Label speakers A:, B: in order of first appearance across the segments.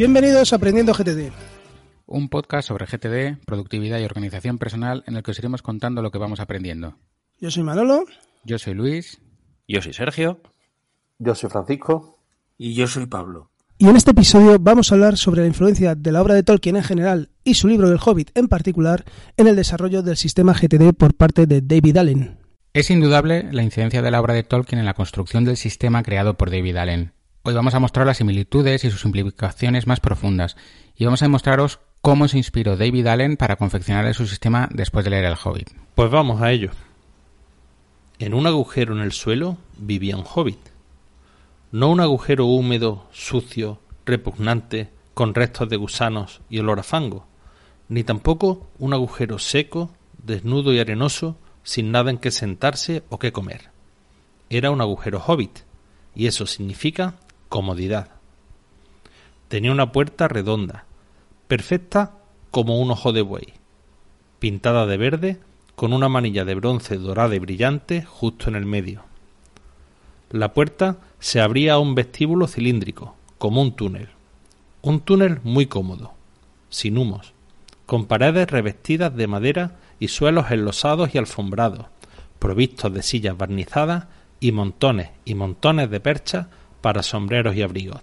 A: Bienvenidos a Aprendiendo GTD.
B: Un podcast sobre GTD, productividad y organización personal en el que os iremos contando lo que vamos aprendiendo.
A: Yo soy Manolo.
B: Yo soy Luis.
C: Yo soy Sergio.
D: Yo soy Francisco.
E: Y yo soy Pablo.
A: Y en este episodio vamos a hablar sobre la influencia de la obra de Tolkien en general y su libro del Hobbit en particular en el desarrollo del sistema GTD por parte de David Allen.
B: Es indudable la incidencia de la obra de Tolkien en la construcción del sistema creado por David Allen. Hoy vamos a mostrar las similitudes y sus implicaciones más profundas y vamos a demostraros cómo se inspiró David Allen para confeccionar su sistema después de leer el Hobbit.
C: Pues vamos a ello. En un agujero en el suelo vivía un hobbit. No un agujero húmedo, sucio, repugnante, con restos de gusanos y olor a fango, ni tampoco un agujero seco, desnudo y arenoso, sin nada en que sentarse o que comer. Era un agujero hobbit, y eso significa comodidad. Tenía una puerta redonda, perfecta como un ojo de buey, pintada de verde, con una manilla de bronce dorada y brillante justo en el medio. La puerta se abría a un vestíbulo cilíndrico, como un túnel. Un túnel muy cómodo, sin humos, con paredes revestidas de madera y suelos enlosados y alfombrados, provistos de sillas barnizadas y montones y montones de perchas para sombreros y abrigos.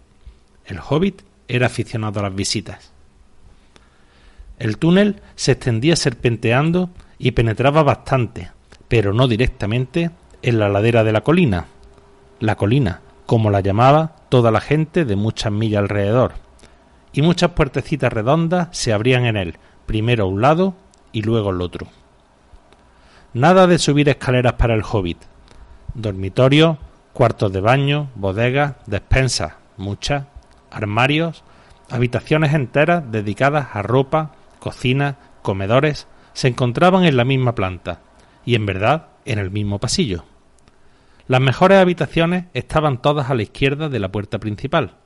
C: El hobbit era aficionado a las visitas. El túnel se extendía serpenteando y penetraba bastante, pero no directamente, en la ladera de la colina. La colina, como la llamaba toda la gente de muchas millas alrededor. Y muchas puertecitas redondas se abrían en él, primero a un lado y luego al otro. Nada de subir escaleras para el hobbit. Dormitorio, cuartos de baño, bodegas, despensas, muchas, armarios, habitaciones enteras dedicadas a ropa, cocina, comedores, se encontraban en la misma planta, y en verdad en el mismo pasillo. Las mejores habitaciones estaban todas a la izquierda de la puerta principal,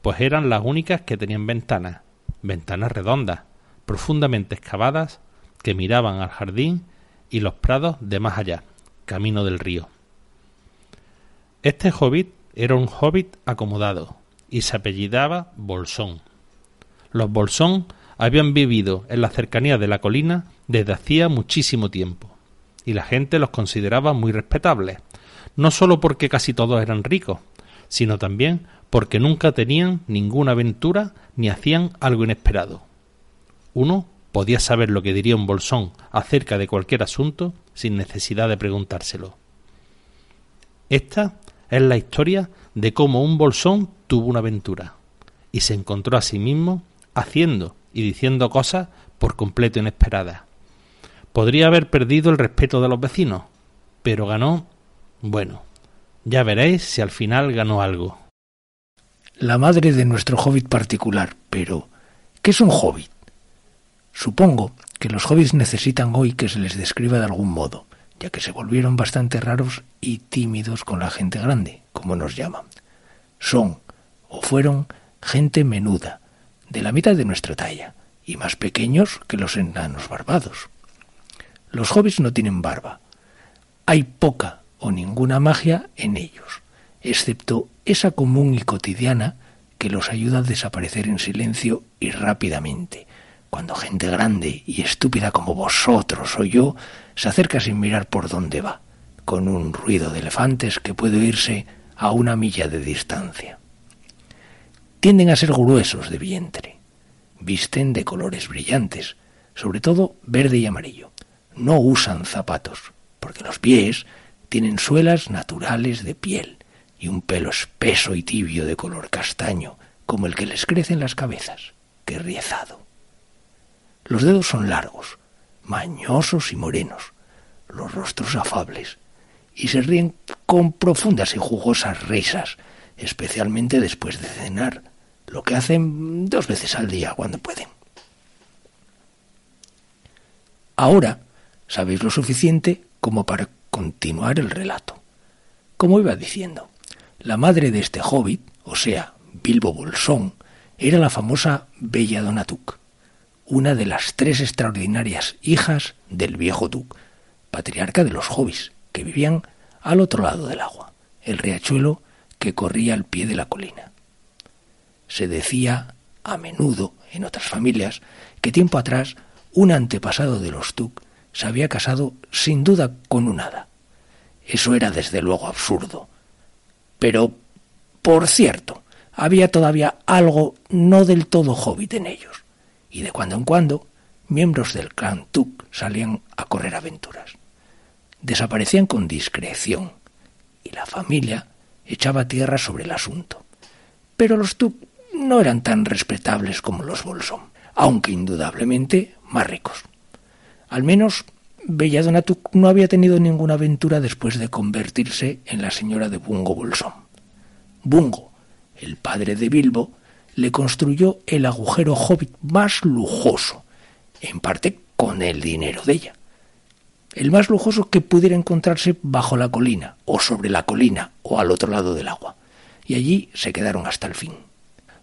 C: pues eran las únicas que tenían ventanas, ventanas redondas, profundamente excavadas, que miraban al jardín y los prados de más allá, camino del río. Este hobbit era un hobbit acomodado y se apellidaba Bolsón. Los Bolsón habían vivido en la cercanía de la colina desde hacía muchísimo tiempo, y la gente los consideraba muy respetables, no sólo porque casi todos eran ricos, sino también porque nunca tenían ninguna aventura ni hacían algo inesperado. Uno podía saber lo que diría un bolsón acerca de cualquier asunto sin necesidad de preguntárselo. Esta es la historia de cómo un bolsón tuvo una aventura y se encontró a sí mismo haciendo y diciendo cosas por completo inesperadas. Podría haber perdido el respeto de los vecinos, pero ganó, bueno, ya veréis si al final ganó algo.
E: La madre de nuestro hobbit particular, pero ¿qué es un hobbit? Supongo que los hobbits necesitan hoy que se les describa de algún modo, ya que se volvieron bastante raros y tímidos con la gente grande, como nos llaman. Son, o fueron, gente menuda, de la mitad de nuestra talla, y más pequeños que los enanos barbados. Los hobbits no tienen barba. Hay poca o ninguna magia en ellos, excepto esa común y cotidiana que los ayuda a desaparecer en silencio y rápidamente, cuando gente grande y estúpida como vosotros o yo se acerca sin mirar por dónde va, con un ruido de elefantes que puede oírse a una milla de distancia. Tienden a ser gruesos de vientre, visten de colores brillantes, sobre todo verde y amarillo. No usan zapatos, porque los pies tienen suelas naturales de piel y un pelo espeso y tibio de color castaño, como el que les crece en las cabezas, que riezado. Los dedos son largos, mañosos y morenos, los rostros afables, y se ríen con profundas y jugosas risas, especialmente después de cenar, lo que hacen dos veces al día cuando pueden. Ahora sabéis lo suficiente como para continuar el relato. Como iba diciendo, la madre de este hobbit, o sea, Bilbo Bolsón, era la famosa Bella Donatuk, una de las tres extraordinarias hijas del viejo Duc, patriarca de los hobbits, que vivían al otro lado del agua, el riachuelo que corría al pie de la colina. Se decía a menudo, en otras familias, que tiempo atrás un antepasado de los Tuc se había casado sin duda con un hada. Eso era desde luego absurdo. Pero, por cierto, había todavía algo no del todo hobbit en ellos, y de cuando en cuando miembros del clan Tuk salían a correr aventuras. Desaparecían con discreción, y la familia echaba tierra sobre el asunto. Pero los Tuk no eran tan respetables como los Bolsón, aunque indudablemente más ricos. Al menos Belladonna Tuk no había tenido ninguna aventura después de convertirse en la señora de Bungo Bolsón. Bungo, el padre de Bilbo, le construyó el agujero hobbit más lujoso, en parte con el dinero de ella. El más lujoso que pudiera encontrarse bajo la colina, o sobre la colina, o al otro lado del agua. Y allí se quedaron hasta el fin.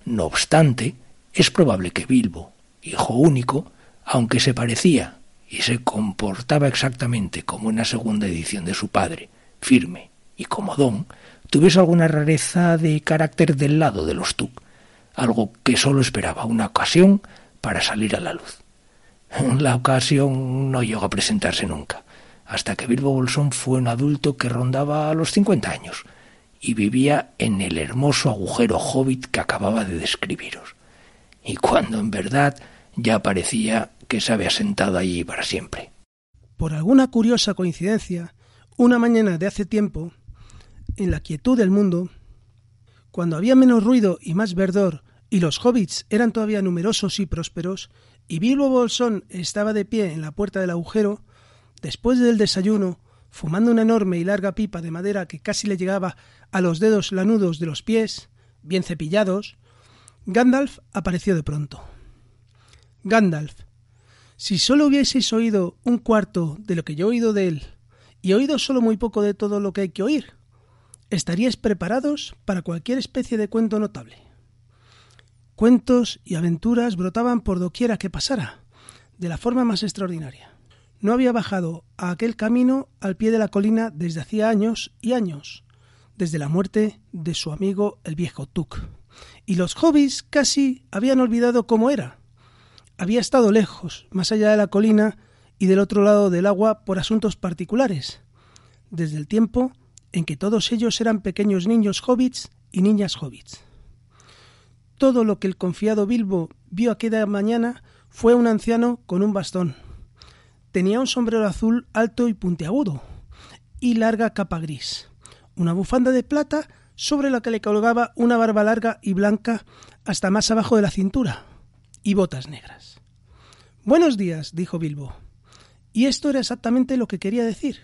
E: No obstante, es probable que Bilbo, hijo único, aunque se parecía y se comportaba exactamente como en la segunda edición de su padre, firme y comodón, tuviese alguna rareza de carácter del lado de los Tuk, algo que sólo esperaba una ocasión para salir a la luz. La ocasión no llegó a presentarse nunca, hasta que Bilbo Bolsón fue un adulto que rondaba los cincuenta años y vivía en el hermoso agujero hobbit que acababa de describiros, y cuando en verdad ya parecía que se había sentado allí para siempre.
A: Por alguna curiosa coincidencia, una mañana de hace tiempo, en la quietud del mundo, cuando había menos ruido y más verdor, y los hobbits eran todavía numerosos y prósperos, y Bilbo Bolsón estaba de pie en la puerta del agujero, después del desayuno, fumando una enorme y larga pipa de madera que casi le llegaba a los dedos lanudos de los pies, bien cepillados, Gandalf apareció de pronto. Gandalf, si solo hubieseis oído un cuarto de lo que yo he oído de él, y oído solo muy poco de todo lo que hay que oír, estaríais preparados para cualquier especie de cuento notable. Cuentos y aventuras brotaban por doquiera que pasara, de la forma más extraordinaria. No había bajado a aquel camino al pie de la colina desde hacía años y años, desde la muerte de su amigo el viejo Tuk. Y los hobbies casi habían olvidado cómo era. Había estado lejos, más allá de la colina y del otro lado del agua por asuntos particulares, desde el tiempo en que todos ellos eran pequeños niños hobbits y niñas hobbits. Todo lo que el confiado Bilbo vio aquella mañana fue un anciano con un bastón. Tenía un sombrero azul alto y puntiagudo, y larga capa gris, una bufanda de plata sobre la que le colgaba una barba larga y blanca hasta más abajo de la cintura, y botas negras. Buenos días, dijo Bilbo. Y esto era exactamente lo que quería decir.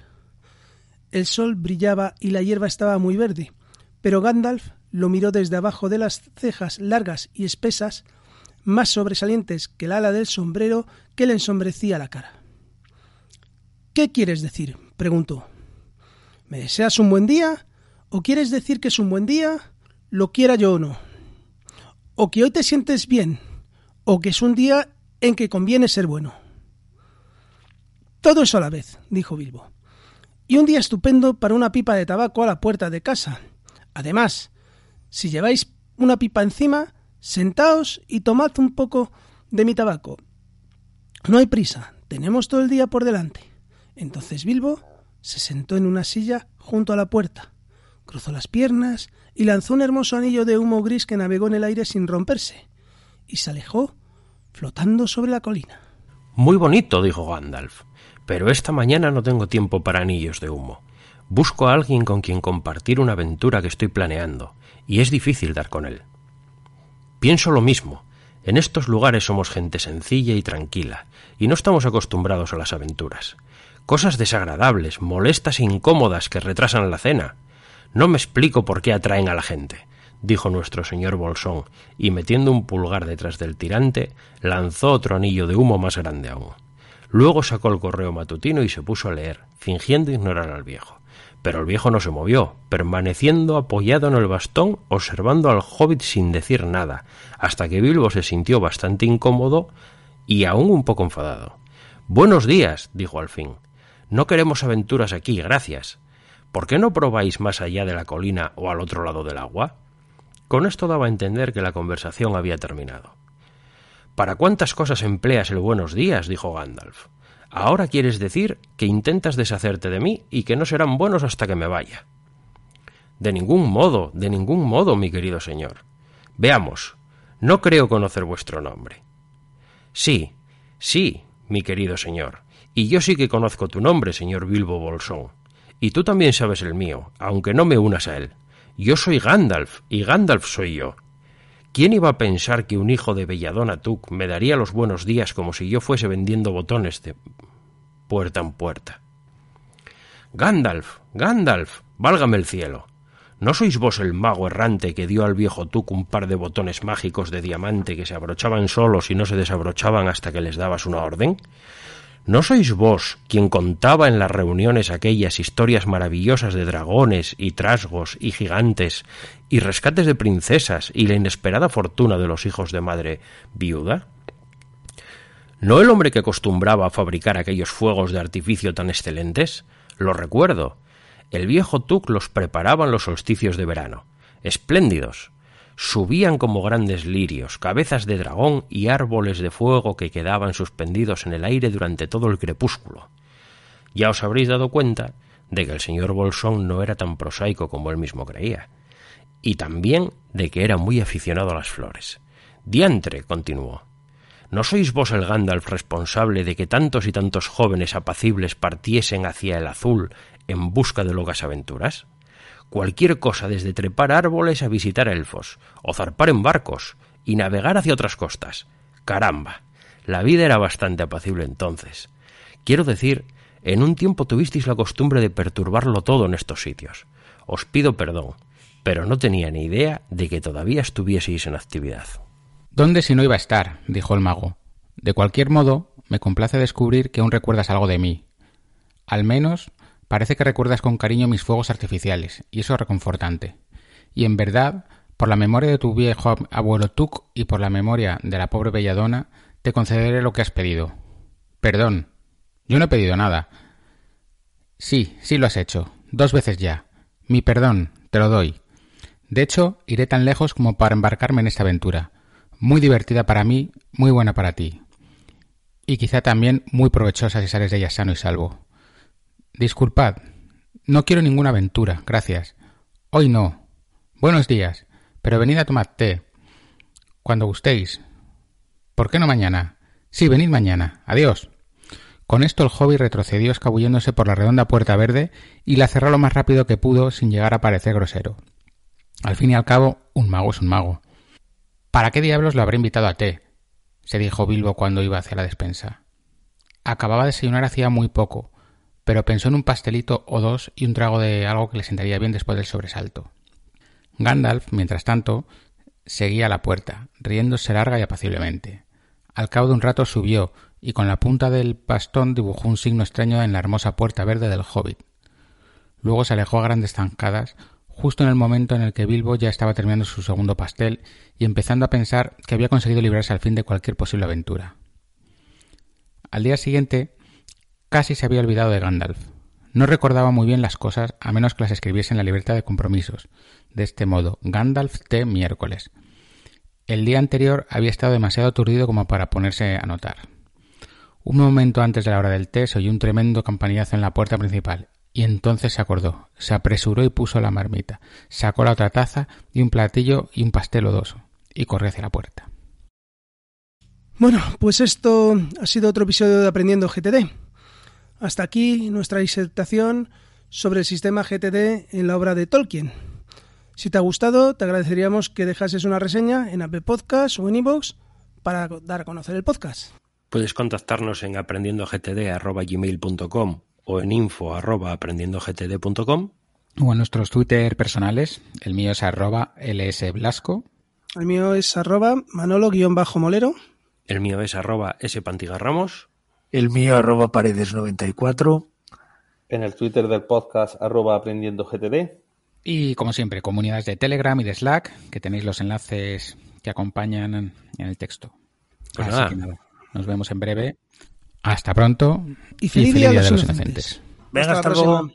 A: El sol brillaba y la hierba estaba muy verde, pero Gandalf lo miró desde abajo de las cejas largas y espesas, más sobresalientes que el ala del sombrero que le ensombrecía la cara. ¿Qué quieres decir? preguntó. ¿Me deseas un buen día? ¿O quieres decir que es un buen día, lo quiera yo o no? ¿O que hoy te sientes bien? ¿O que es un día en que conviene ser bueno? Todo eso a la vez, dijo Bilbo. Y un día estupendo para una pipa de tabaco a la puerta de casa. Además, si lleváis una pipa encima, sentaos y tomad un poco de mi tabaco. No hay prisa, tenemos todo el día por delante. Entonces Bilbo se sentó en una silla junto a la puerta, cruzó las piernas y lanzó un hermoso anillo de humo gris que navegó en el aire sin romperse, y se alejó flotando sobre la colina.
F: Muy bonito, dijo Gandalf, pero esta mañana no tengo tiempo para anillos de humo. Busco a alguien con quien compartir una aventura que estoy planeando, y es difícil dar con él. Pienso lo mismo. En estos lugares somos gente sencilla y tranquila, y no estamos acostumbrados a las aventuras. Cosas desagradables, molestas e incómodas que retrasan la cena. No me explico por qué atraen a la gente, dijo nuestro señor Bolsón, y metiendo un pulgar detrás del tirante, lanzó otro anillo de humo más grande aún. Luego sacó el correo matutino y se puso a leer, fingiendo ignorar al viejo. Pero el viejo no se movió, permaneciendo apoyado en el bastón, observando al hobbit sin decir nada, hasta que Bilbo se sintió bastante incómodo y aún un poco enfadado. Buenos días, dijo al fin. No queremos aventuras aquí, gracias. ¿Por qué no probáis más allá de la colina o al otro lado del agua? Con esto daba a entender que la conversación había terminado. ¿Para cuántas cosas empleas el buenos días? dijo Gandalf. Ahora quieres decir que intentas deshacerte de mí y que no serán buenos hasta que me vaya. De ningún modo, de ningún modo, mi querido señor. Veamos, no creo conocer vuestro nombre. Sí, sí, mi querido señor, y yo sí que conozco tu nombre, señor Bilbo Bolsón. Y tú también sabes el mío, aunque no me unas a él. Yo soy Gandalf, y Gandalf soy yo. ¿Quién iba a pensar que un hijo de Belladona Tuk me daría los buenos días como si yo fuese vendiendo botones de puerta en puerta? Gandalf, Gandalf, válgame el cielo. ¿No sois vos el mago errante que dio al viejo Tuk un par de botones mágicos de diamante que se abrochaban solos y no se desabrochaban hasta que les dabas una orden? ¿No sois vos quien contaba en las reuniones aquellas historias maravillosas de dragones y trasgos y gigantes y rescates de princesas y la inesperada fortuna de los hijos de madre viuda? ¿No el hombre que acostumbraba a fabricar aquellos fuegos de artificio tan excelentes? Lo recuerdo. El viejo Tuk los preparaba en los solsticios de verano. Espléndidos, subían como grandes lirios, cabezas de dragón y árboles de fuego que quedaban suspendidos en el aire durante todo el crepúsculo. Ya os habréis dado cuenta de que el señor Bolsón no era tan prosaico como él mismo creía, y también de que era muy aficionado a las flores. Diantre, continuó. ¿No sois vos el Gandalf responsable de que tantos y tantos jóvenes apacibles partiesen hacia el azul en busca de locas aventuras? Cualquier cosa desde trepar árboles a visitar elfos, o zarpar en barcos, y navegar hacia otras costas. Caramba, la vida era bastante apacible entonces. Quiero decir, en un tiempo tuvisteis la costumbre de perturbarlo todo en estos sitios. Os pido perdón, pero no tenía ni idea de que todavía estuvieseis en actividad.
B: ¿Dónde si no iba a estar? dijo el mago. De cualquier modo, me complace descubrir que aún recuerdas algo de mí. Al menos Parece que recuerdas con cariño mis fuegos artificiales, y eso es reconfortante. Y en verdad, por la memoria de tu viejo abuelo Tuk y por la memoria de la pobre Belladona, te concederé lo que has pedido. Perdón. Yo no he pedido nada. Sí, sí lo has hecho. Dos veces ya. Mi perdón, te lo doy. De hecho, iré tan lejos como para embarcarme en esta aventura. Muy divertida para mí, muy buena para ti. Y quizá también muy provechosa si sales de ella sano y salvo. Disculpad. No quiero ninguna aventura, gracias. Hoy no. Buenos días. Pero venid a tomar té. Cuando gustéis. ¿Por qué no mañana? Sí, venid mañana. Adiós. Con esto el hobbit retrocedió escabulléndose por la redonda puerta verde y la cerró lo más rápido que pudo sin llegar a parecer grosero. Al fin y al cabo, un mago es un mago. ¿Para qué diablos lo habré invitado a té? se dijo Bilbo cuando iba hacia la despensa. Acababa de desayunar hacía muy poco, pero pensó en un pastelito o dos y un trago de algo que le sentaría bien después del sobresalto. Gandalf, mientras tanto, seguía a la puerta, riéndose larga y apaciblemente. Al cabo de un rato subió y con la punta del bastón dibujó un signo extraño en la hermosa puerta verde del hobbit. Luego se alejó a grandes zancadas, justo en el momento en el que Bilbo ya estaba terminando su segundo pastel y empezando a pensar que había conseguido librarse al fin de cualquier posible aventura. Al día siguiente, Casi se había olvidado de Gandalf. No recordaba muy bien las cosas a menos que las escribiese en la libertad de compromisos. De este modo, Gandalf T miércoles. El día anterior había estado demasiado aturdido como para ponerse a notar. Un momento antes de la hora del té se oyó un tremendo campanillazo en la puerta principal, y entonces se acordó, se apresuró y puso la marmita, sacó la otra taza y un platillo y un pastel odoso, y corrió hacia la puerta.
A: Bueno, pues esto ha sido otro episodio de Aprendiendo GTD. Hasta aquí nuestra disertación sobre el sistema GTD en la obra de Tolkien. Si te ha gustado, te agradeceríamos que dejases una reseña en Apple Podcast o en iVoox para dar a conocer el podcast.
F: Puedes contactarnos en aprendiendogtd.gmail.com o en info.aprendiendogtd.com
B: o en nuestros Twitter personales. El mío es arroba lsblasco.
A: El mío es arroba manolo-molero.
F: El mío es arroba spantigarramos
E: el mío arroba paredes94.
D: En el Twitter del podcast arroba aprendiendo GTD.
B: Y como siempre, comunidades de Telegram y de Slack, que tenéis los enlaces que acompañan en el texto.
F: Pues nada.
B: nos vemos en breve. Hasta pronto
A: y feliz, día, de los, inocentes.
E: Venga, hasta, luego.